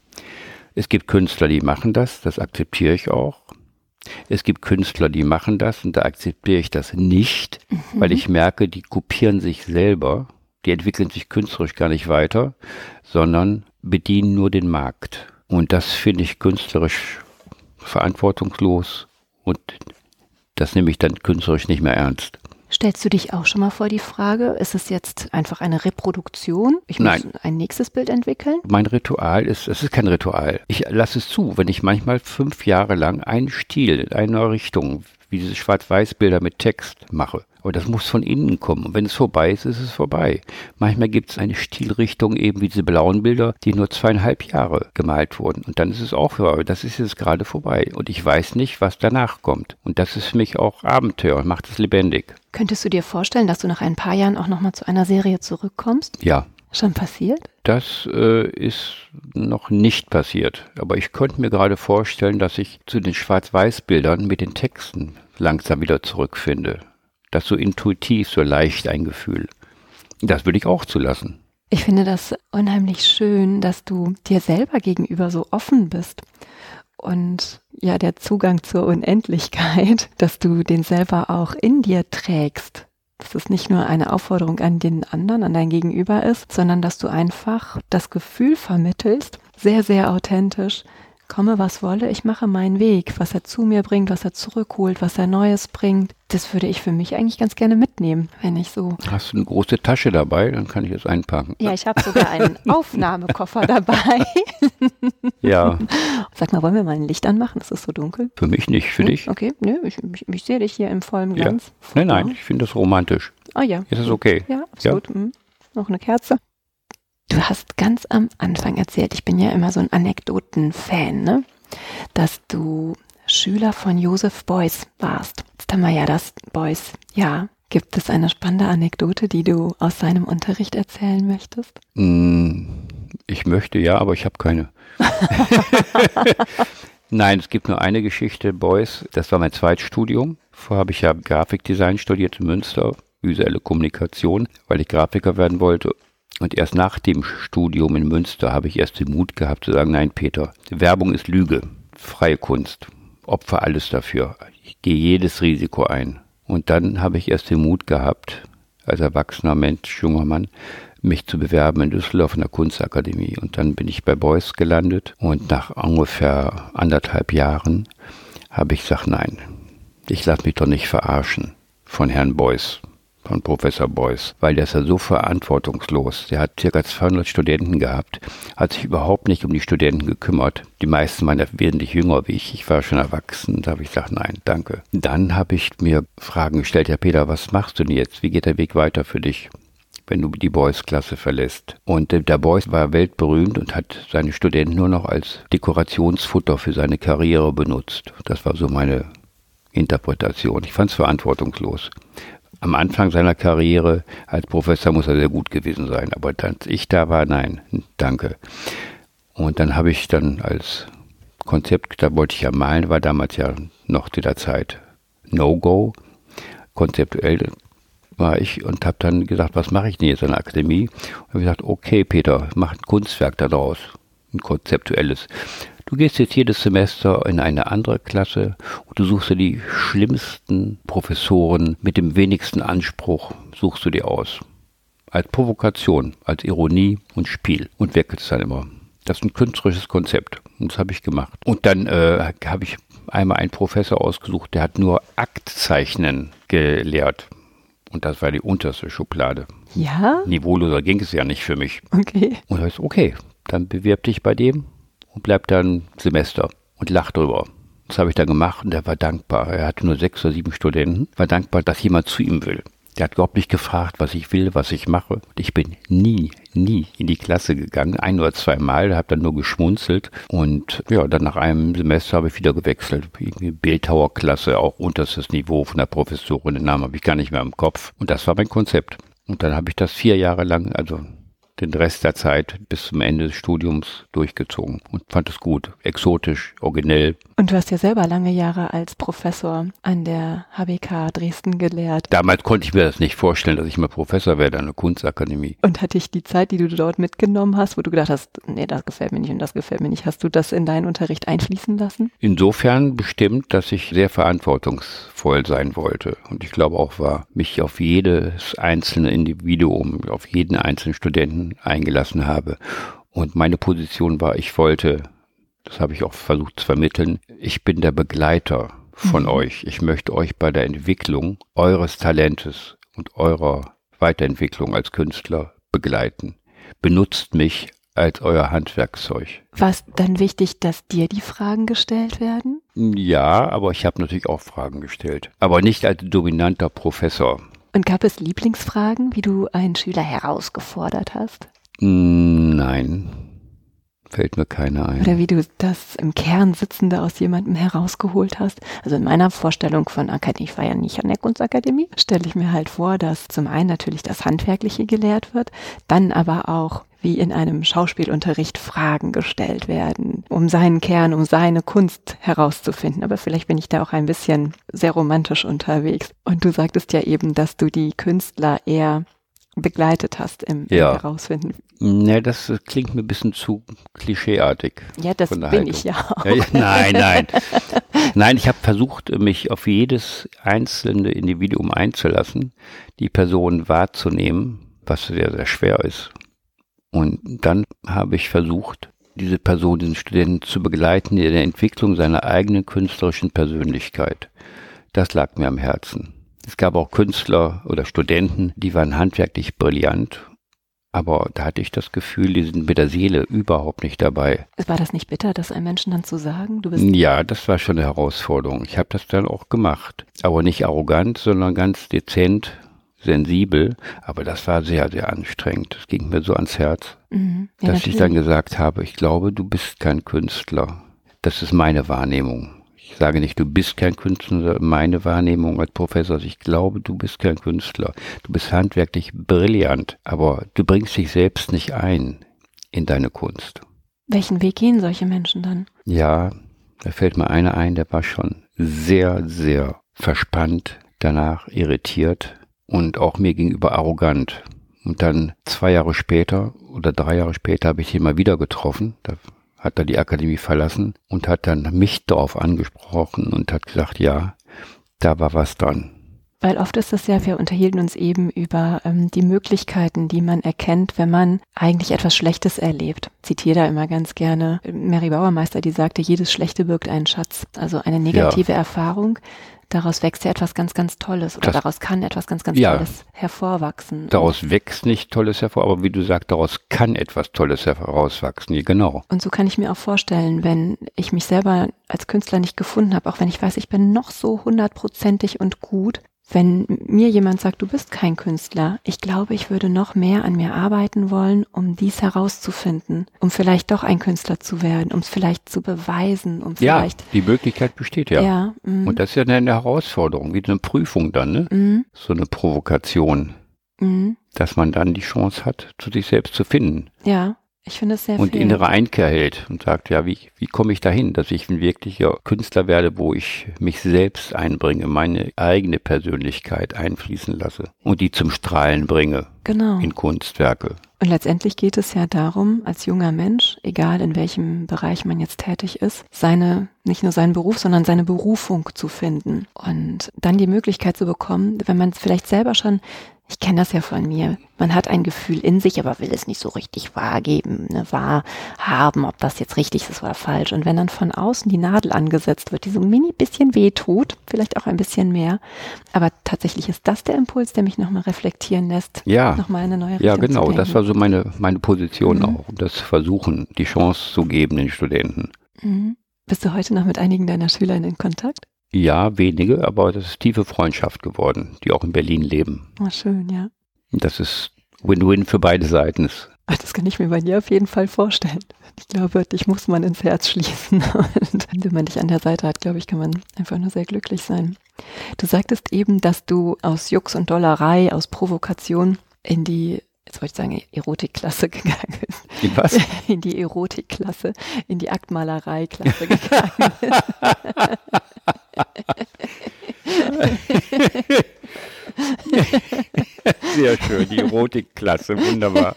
Es gibt Künstler, die machen das, das akzeptiere ich auch. Es gibt Künstler, die machen das und da akzeptiere ich das nicht, mhm. weil ich merke, die kopieren sich selber, die entwickeln sich künstlerisch gar nicht weiter, sondern bedienen nur den Markt. Und das finde ich künstlerisch verantwortungslos und das nehme ich dann künstlerisch nicht mehr ernst. Stellst du dich auch schon mal vor die Frage, ist es jetzt einfach eine Reproduktion? Ich muss Nein. ein nächstes Bild entwickeln? Mein Ritual ist, es ist kein Ritual. Ich lasse es zu, wenn ich manchmal fünf Jahre lang einen Stil in einer Richtung, wie diese Schwarz-Weiß-Bilder mit Text mache. Aber das muss von innen kommen. Und wenn es vorbei ist, ist es vorbei. Manchmal gibt es eine Stilrichtung, eben wie diese blauen Bilder, die nur zweieinhalb Jahre gemalt wurden. Und dann ist es auch vorbei. Das ist jetzt gerade vorbei. Und ich weiß nicht, was danach kommt. Und das ist für mich auch Abenteuer und macht es lebendig. Könntest du dir vorstellen, dass du nach ein paar Jahren auch nochmal zu einer Serie zurückkommst? Ja. Schon passiert? Das äh, ist noch nicht passiert. Aber ich könnte mir gerade vorstellen, dass ich zu den Schwarz-Weiß-Bildern mit den Texten langsam wieder zurückfinde das so intuitiv, so leicht ein Gefühl. Das würde ich auch zulassen. Ich finde das unheimlich schön, dass du dir selber gegenüber so offen bist. Und ja, der Zugang zur Unendlichkeit, dass du den selber auch in dir trägst. Dass es nicht nur eine Aufforderung an den anderen, an dein Gegenüber ist, sondern dass du einfach das Gefühl vermittelst, sehr, sehr authentisch, komme was wolle, ich mache meinen Weg, was er zu mir bringt, was er zurückholt, was er Neues bringt. Das würde ich für mich eigentlich ganz gerne mitnehmen, wenn ich so. Hast du eine große Tasche dabei? Dann kann ich das einpacken. Ja, ich habe sogar einen Aufnahmekoffer dabei. ja. Sag mal, wollen wir mal ein Licht anmachen? Es ist so dunkel. Für mich nicht, für hm? dich. Okay, nö, ich, ich, ich sehe dich hier im vollen Glanz. Ja. Nein, nein, ich finde das romantisch. Ah ja. Ist das okay? Ja, absolut. Ja. Hm. Noch eine Kerze. Du hast ganz am Anfang erzählt, ich bin ja immer so ein Anekdoten-Fan, ne? dass du Schüler von Joseph Beuys warst. Jetzt haben wir ja das Beuys. Ja. Gibt es eine spannende Anekdote, die du aus seinem Unterricht erzählen möchtest? Mm, ich möchte ja, aber ich habe keine. Nein, es gibt nur eine Geschichte, Beuys. Das war mein Zweitstudium. Vorher habe ich ja Grafikdesign studiert in Münster, visuelle Kommunikation, weil ich Grafiker werden wollte. Und erst nach dem Studium in Münster habe ich erst den Mut gehabt zu sagen, nein, Peter, Werbung ist Lüge, freie Kunst, opfer alles dafür, ich gehe jedes Risiko ein. Und dann habe ich erst den Mut gehabt, als erwachsener Mensch, junger Mann, mich zu bewerben in Düsseldorf in der Kunstakademie. Und dann bin ich bei Beuys gelandet und nach ungefähr anderthalb Jahren habe ich gesagt, nein, ich lasse mich doch nicht verarschen von Herrn Beuys, von Professor Beuys, weil der ist ja so verantwortungslos. Der hat circa 200 Studenten gehabt, hat sich überhaupt nicht um die Studenten gekümmert. Die meisten waren ja wesentlich jünger wie ich. Ich war schon erwachsen. Da habe ich gesagt, nein, danke. Dann habe ich mir Fragen gestellt, Herr Peter, was machst du denn jetzt? Wie geht der Weg weiter für dich? wenn du die Boys-Klasse verlässt. Und äh, der Boys war weltberühmt und hat seine Studenten nur noch als Dekorationsfutter für seine Karriere benutzt. Das war so meine Interpretation. Ich fand es verantwortungslos. Am Anfang seiner Karriere als Professor muss er sehr gut gewesen sein, aber als ich da war, nein, danke. Und dann habe ich dann als Konzept, da wollte ich ja malen, war damals ja noch zu der Zeit No-Go, konzeptuell war ich und habe dann gesagt, was mache ich denn jetzt an der Akademie? Und habe gesagt, okay, Peter, mach ein Kunstwerk daraus, ein konzeptuelles. Du gehst jetzt jedes Semester in eine andere Klasse und du suchst dir die schlimmsten Professoren mit dem wenigsten Anspruch, suchst du dir aus. Als Provokation, als Ironie und Spiel und wechselst dann immer. Das ist ein künstlerisches Konzept und das habe ich gemacht. Und dann äh, habe ich einmal einen Professor ausgesucht, der hat nur Aktzeichnen gelehrt. Und das war die unterste Schublade. Ja? Niveauloser ging es ja nicht für mich. Okay. Und da ist okay, dann bewirb dich bei dem und bleib dann Semester und lach drüber. Das habe ich dann gemacht und er war dankbar. Er hatte nur sechs oder sieben Studenten, war dankbar, dass jemand zu ihm will. Der hat überhaupt nicht gefragt, was ich will, was ich mache. Ich bin nie, nie in die Klasse gegangen. Ein oder zwei Mal, habe dann nur geschmunzelt. Und ja, dann nach einem Semester habe ich wieder gewechselt. Irgendwie Bildhauerklasse, auch unterstes Niveau von der Professorin. Den Namen habe ich gar nicht mehr im Kopf. Und das war mein Konzept. Und dann habe ich das vier Jahre lang, also den Rest der Zeit bis zum Ende des Studiums durchgezogen und fand es gut, exotisch, originell. Und du hast ja selber lange Jahre als Professor an der HBK Dresden gelehrt. Damals konnte ich mir das nicht vorstellen, dass ich mal Professor werde an der Kunstakademie. Und hatte ich die Zeit, die du dort mitgenommen hast, wo du gedacht hast, nee, das gefällt mir nicht und das gefällt mir nicht, hast du das in deinen Unterricht einfließen lassen? Insofern bestimmt, dass ich sehr verantwortungsvoll sein wollte. Und ich glaube auch war, mich auf jedes einzelne Individuum, auf jeden einzelnen Studenten eingelassen habe. Und meine Position war, ich wollte, das habe ich auch versucht zu vermitteln, ich bin der Begleiter von mhm. euch. Ich möchte euch bei der Entwicklung eures Talentes und eurer Weiterentwicklung als Künstler begleiten. Benutzt mich als euer Handwerkszeug. War es dann wichtig, dass dir die Fragen gestellt werden? Ja, aber ich habe natürlich auch Fragen gestellt. Aber nicht als dominanter Professor. Und gab es Lieblingsfragen, wie du einen Schüler herausgefordert hast? Nein, fällt mir keine ein. Oder wie du das im Kern Sitzende aus jemandem herausgeholt hast. Also in meiner Vorstellung von Akademie, ich war ja nicht an der Kunstakademie, stelle ich mir halt vor, dass zum einen natürlich das Handwerkliche gelehrt wird, dann aber auch wie in einem Schauspielunterricht Fragen gestellt werden, um seinen Kern, um seine Kunst herauszufinden. Aber vielleicht bin ich da auch ein bisschen sehr romantisch unterwegs. Und du sagtest ja eben, dass du die Künstler eher begleitet hast im, ja. Herausfinden. Ne, das klingt mir ein bisschen zu klischeeartig. Ja, das bin Haltung. ich ja, auch. ja. Nein, nein. nein, ich habe versucht, mich auf jedes einzelne Individuum einzulassen, die Person wahrzunehmen, was sehr, sehr schwer ist. Und dann habe ich versucht, diese Person, diesen Studenten zu begleiten in der Entwicklung seiner eigenen künstlerischen Persönlichkeit. Das lag mir am Herzen. Es gab auch Künstler oder Studenten, die waren handwerklich brillant, aber da hatte ich das Gefühl, die sind mit der Seele überhaupt nicht dabei. War das nicht bitter, das einem Menschen dann zu sagen? Du bist ja, das war schon eine Herausforderung. Ich habe das dann auch gemacht, aber nicht arrogant, sondern ganz dezent sensibel, aber das war sehr, sehr anstrengend. Das ging mir so ans Herz, mhm. ja, dass natürlich. ich dann gesagt habe, ich glaube, du bist kein Künstler. Das ist meine Wahrnehmung. Ich sage nicht, du bist kein Künstler, meine Wahrnehmung als Professor. Ich glaube, du bist kein Künstler. Du bist handwerklich brillant, aber du bringst dich selbst nicht ein in deine Kunst. Welchen Weg gehen solche Menschen dann? Ja, da fällt mir einer ein, der war schon sehr, sehr verspannt, danach irritiert und auch mir gegenüber arrogant. Und dann zwei Jahre später oder drei Jahre später habe ich ihn mal wieder getroffen. Da hat er die Akademie verlassen und hat dann mich darauf angesprochen und hat gesagt, ja, da war was dran. Weil oft ist es ja, wir unterhielten uns eben über ähm, die Möglichkeiten, die man erkennt, wenn man eigentlich etwas Schlechtes erlebt. Zitiere da immer ganz gerne Mary Bauermeister, die sagte, jedes Schlechte birgt einen Schatz. Also eine negative ja. Erfahrung daraus wächst ja etwas ganz, ganz Tolles oder das, daraus kann etwas ganz, ganz ja, Tolles hervorwachsen. Daraus wächst nicht Tolles hervor, aber wie du sagst, daraus kann etwas Tolles herauswachsen. Ja, genau. Und so kann ich mir auch vorstellen, wenn ich mich selber als Künstler nicht gefunden habe, auch wenn ich weiß, ich bin noch so hundertprozentig und gut, wenn mir jemand sagt, du bist kein Künstler, ich glaube, ich würde noch mehr an mir arbeiten wollen, um dies herauszufinden, um vielleicht doch ein Künstler zu werden, um es vielleicht zu beweisen, um vielleicht. Ja, die Möglichkeit besteht ja. ja mm. Und das ist ja eine Herausforderung, wie eine Prüfung dann, ne? Mm. So eine Provokation. Mm. Dass man dann die Chance hat, zu sich selbst zu finden. Ja. Ich finde es sehr Und viel. innere Einkehr hält und sagt, ja, wie, wie komme ich dahin, dass ich ein wirklicher Künstler werde, wo ich mich selbst einbringe, meine eigene Persönlichkeit einfließen lasse und die zum Strahlen bringe. Genau. In Kunstwerke. Und letztendlich geht es ja darum, als junger Mensch, egal in welchem Bereich man jetzt tätig ist, seine, nicht nur seinen Beruf, sondern seine Berufung zu finden. Und dann die Möglichkeit zu bekommen, wenn man vielleicht selber schon ich kenne das ja von mir. Man hat ein Gefühl in sich, aber will es nicht so richtig wahrgeben, ne, wahrhaben, ob das jetzt richtig ist oder falsch. Und wenn dann von außen die Nadel angesetzt wird, die so ein mini bisschen weh tut, vielleicht auch ein bisschen mehr, aber tatsächlich ist das der Impuls, der mich nochmal reflektieren lässt. Ja. Nochmal eine neue Richtung Ja, genau. Das war so meine, meine Position mhm. auch. Das Versuchen, die Chance zu geben den Studenten. Mhm. Bist du heute noch mit einigen deiner Schüler in Kontakt? Ja, wenige, aber das ist tiefe Freundschaft geworden, die auch in Berlin leben. Oh, schön, ja. Das ist Win-Win für beide Seiten. Das kann ich mir bei dir auf jeden Fall vorstellen. Ich glaube, dich muss man ins Herz schließen. Und wenn man dich an der Seite hat, glaube ich, kann man einfach nur sehr glücklich sein. Du sagtest eben, dass du aus Jux und Dollerei, aus Provokation in die jetzt wollte ich sagen, Erotikklasse gegangen ist. In was? In die Erotikklasse, in die Aktmalerei-Klasse gegangen ist. Sehr schön, die Erotikklasse, wunderbar.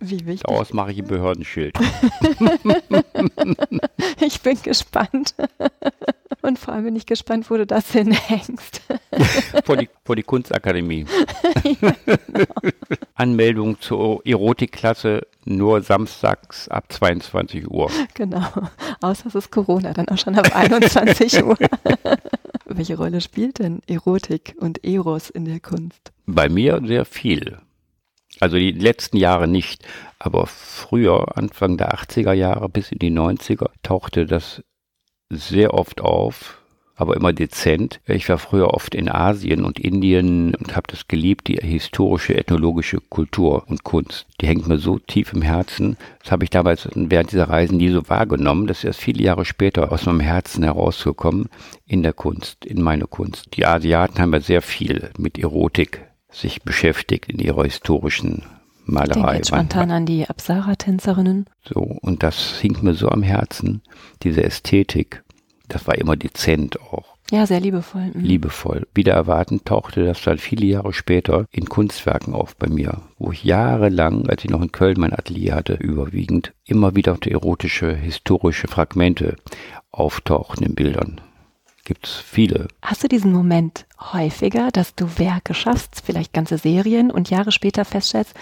Wie wichtig. Daraus mache ich ein Behördenschild. ich bin gespannt. Und vor allem bin ich gespannt, wo du das hinhängst. vor, die, vor die Kunstakademie. ja, genau. Anmeldung zur Erotikklasse nur samstags ab 22 Uhr. Genau. Außer es ist Corona, dann auch schon ab 21 Uhr. Welche Rolle spielt denn Erotik und Eros in der Kunst? Bei mir sehr viel. Also die letzten Jahre nicht, aber früher, Anfang der 80er Jahre bis in die 90er, tauchte das sehr oft auf, aber immer dezent. Ich war früher oft in Asien und Indien und habe das geliebt, die historische, ethnologische Kultur und Kunst. Die hängt mir so tief im Herzen. Das habe ich damals während dieser Reisen nie so wahrgenommen. Das ist erst viele Jahre später aus meinem Herzen herausgekommen in der Kunst, in meine Kunst. Die Asiaten haben ja sehr viel mit Erotik sich beschäftigt in ihrer historischen Malerei. Ich denke jetzt spontan an die Apsara-Tänzerinnen. So, und das hing mir so am Herzen, diese Ästhetik. Das war immer dezent auch. Ja, sehr liebevoll. Mhm. Liebevoll. Wieder erwarten tauchte das dann viele Jahre später in Kunstwerken auf bei mir, wo ich jahrelang, als ich noch in Köln mein Atelier hatte, überwiegend immer wieder erotische, historische Fragmente auftauchten in Bildern gibt es viele. Hast du diesen Moment häufiger, dass du Werke schaffst, vielleicht ganze Serien und Jahre später feststellst,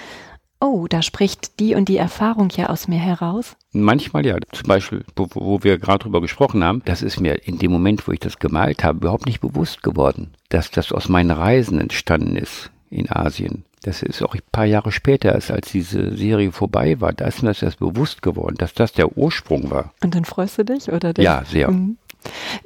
oh, da spricht die und die Erfahrung ja aus mir heraus? Manchmal ja. Zum Beispiel, wo, wo wir gerade drüber gesprochen haben, das ist mir in dem Moment, wo ich das gemalt habe, überhaupt nicht bewusst geworden, dass das aus meinen Reisen entstanden ist in Asien. Das ist auch ein paar Jahre später, als, als diese Serie vorbei war, da ist mir das erst bewusst geworden, dass das der Ursprung war. Und dann freust du dich, oder? Ja, sehr. Mhm.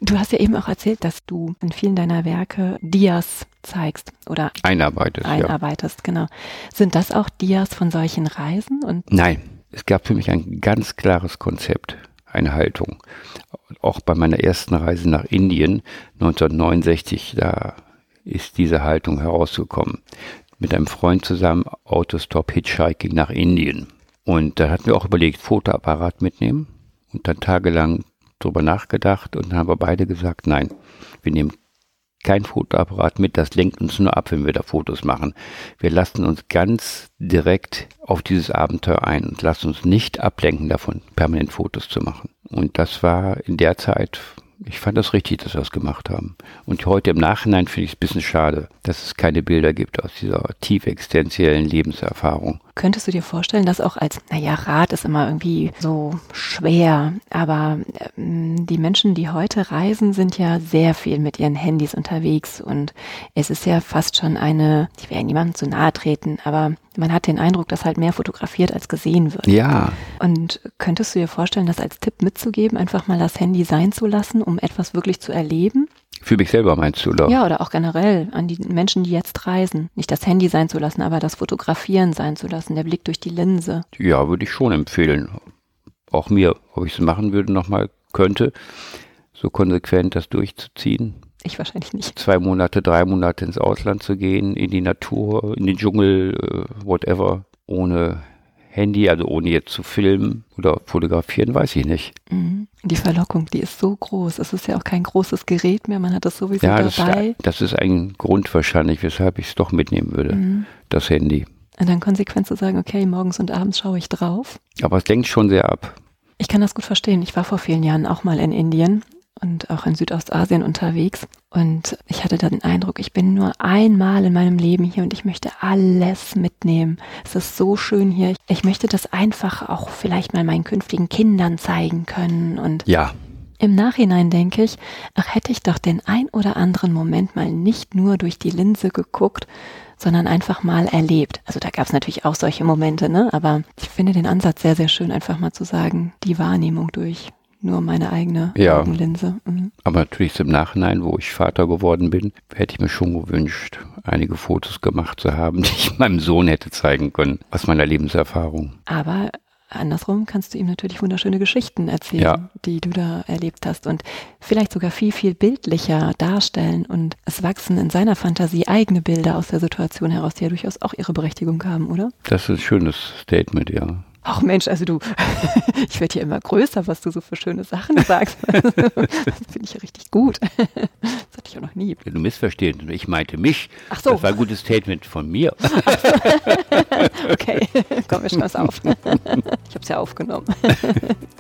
Du hast ja eben auch erzählt, dass du in vielen deiner Werke Dias zeigst oder einarbeitest. Einarbeitest, ja. genau. Sind das auch Dias von solchen Reisen? Und Nein, es gab für mich ein ganz klares Konzept, eine Haltung. Auch bei meiner ersten Reise nach Indien 1969, da ist diese Haltung herausgekommen. Mit einem Freund zusammen Autostop Hitchhiking nach Indien. Und da hatten wir auch überlegt, Fotoapparat mitnehmen und dann tagelang drüber nachgedacht und haben wir beide gesagt, nein, wir nehmen kein Fotoapparat mit, das lenkt uns nur ab, wenn wir da Fotos machen. Wir lassen uns ganz direkt auf dieses Abenteuer ein und lassen uns nicht ablenken davon, permanent Fotos zu machen. Und das war in der Zeit ich fand das richtig, dass wir das gemacht haben. Und heute im Nachhinein finde ich es ein bisschen schade, dass es keine Bilder gibt aus dieser tief existenziellen Lebenserfahrung. Könntest du dir vorstellen, dass auch als, naja, Rat ist immer irgendwie so schwer, aber ähm, die Menschen, die heute reisen, sind ja sehr viel mit ihren Handys unterwegs und es ist ja fast schon eine, ich will ja niemandem zu nahe treten, aber man hat den Eindruck, dass halt mehr fotografiert als gesehen wird. Ja. Und könntest du dir vorstellen, das als Tipp mitzugeben, einfach mal das Handy sein zu lassen, um etwas wirklich zu erleben? Für mich selber meinst du, oder? Ja, oder auch generell an die Menschen, die jetzt reisen. Nicht das Handy sein zu lassen, aber das Fotografieren sein zu lassen, der Blick durch die Linse. Ja, würde ich schon empfehlen. Auch mir, ob ich es machen würde, nochmal könnte, so konsequent das durchzuziehen. Ich wahrscheinlich nicht. Zwei Monate, drei Monate ins Ausland zu gehen, in die Natur, in den Dschungel, äh, whatever, ohne Handy, also ohne jetzt zu filmen oder fotografieren, weiß ich nicht. Mhm. Die Verlockung, die ist so groß. Es ist ja auch kein großes Gerät mehr, man hat das sowieso ja, dabei. Das, das ist ein Grund wahrscheinlich, weshalb ich es doch mitnehmen würde, mhm. das Handy. Und dann konsequent zu sagen, okay, morgens und abends schaue ich drauf. Aber es lenkt schon sehr ab. Ich kann das gut verstehen. Ich war vor vielen Jahren auch mal in Indien und auch in Südostasien unterwegs. Und ich hatte da den Eindruck, ich bin nur einmal in meinem Leben hier und ich möchte alles mitnehmen. Es ist so schön hier. Ich möchte das einfach auch vielleicht mal meinen künftigen Kindern zeigen können. Und ja. Im Nachhinein denke ich, ach hätte ich doch den ein oder anderen Moment mal nicht nur durch die Linse geguckt, sondern einfach mal erlebt. Also da gab es natürlich auch solche Momente, ne? Aber ich finde den Ansatz sehr, sehr schön, einfach mal zu sagen, die Wahrnehmung durch nur meine eigene ja. Augenlinse. Mhm. Aber natürlich im Nachhinein, wo ich Vater geworden bin, hätte ich mir schon gewünscht, einige Fotos gemacht zu haben, die ich meinem Sohn hätte zeigen können, aus meiner Lebenserfahrung. Aber andersrum kannst du ihm natürlich wunderschöne Geschichten erzählen, ja. die du da erlebt hast und vielleicht sogar viel, viel bildlicher darstellen und es wachsen in seiner Fantasie eigene Bilder aus der Situation heraus, die ja durchaus auch ihre Berechtigung haben, oder? Das ist ein schönes Statement, ja. Ach Mensch, also du, ich werde hier immer größer, was du so für schöne Sachen sagst. das finde ich ja richtig gut. Das hatte ich auch noch nie. Du missverstehst. Ich meinte mich. Ach so. Das war ein gutes Statement von mir. okay, komm, wir schreiben es auf. Ich habe es ja aufgenommen.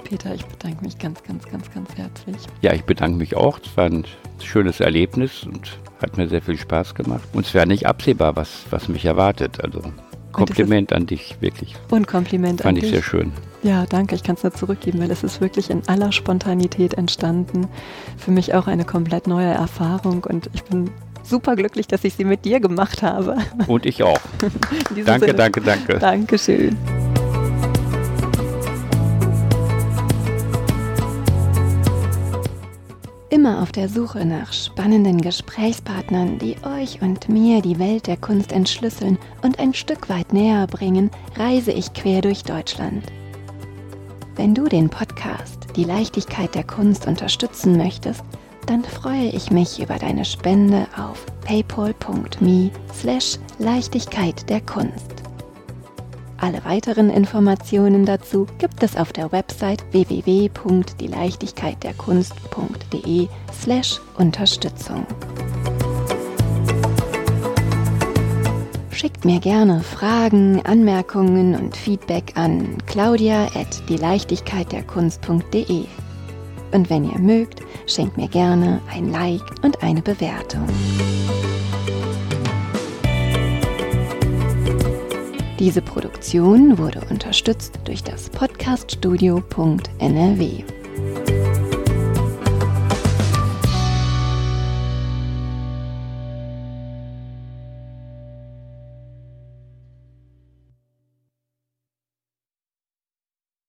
Peter, ich bedanke mich ganz, ganz, ganz, ganz herzlich. Ja, ich bedanke mich auch. Es war ein schönes Erlebnis und hat mir sehr viel Spaß gemacht. Und es wäre nicht absehbar, was, was mich erwartet. Also Kompliment an dich, wirklich. Und Kompliment Fand an dich. Fand ich sehr schön. Ja, danke. Ich kann es nur zurückgeben, weil es ist wirklich in aller Spontanität entstanden. Für mich auch eine komplett neue Erfahrung und ich bin super glücklich, dass ich sie mit dir gemacht habe. Und ich auch. danke, Sinne. danke, danke. Dankeschön. Immer auf der Suche nach spannenden Gesprächspartnern, die euch und mir die Welt der Kunst entschlüsseln und ein Stück weit näher bringen, reise ich quer durch Deutschland. Wenn du den Podcast Die Leichtigkeit der Kunst unterstützen möchtest, dann freue ich mich über deine Spende auf paypal.me slash Leichtigkeit der Kunst. Alle weiteren Informationen dazu gibt es auf der Website www.dieleichtigkeitderkunst.de slash Unterstützung. Schickt mir gerne Fragen, Anmerkungen und Feedback an claudia at dieleichtigkeitderkunst.de. Und wenn ihr mögt, schenkt mir gerne ein Like und eine Bewertung. Diese Produktion wurde unterstützt durch das Podcaststudio.nrw.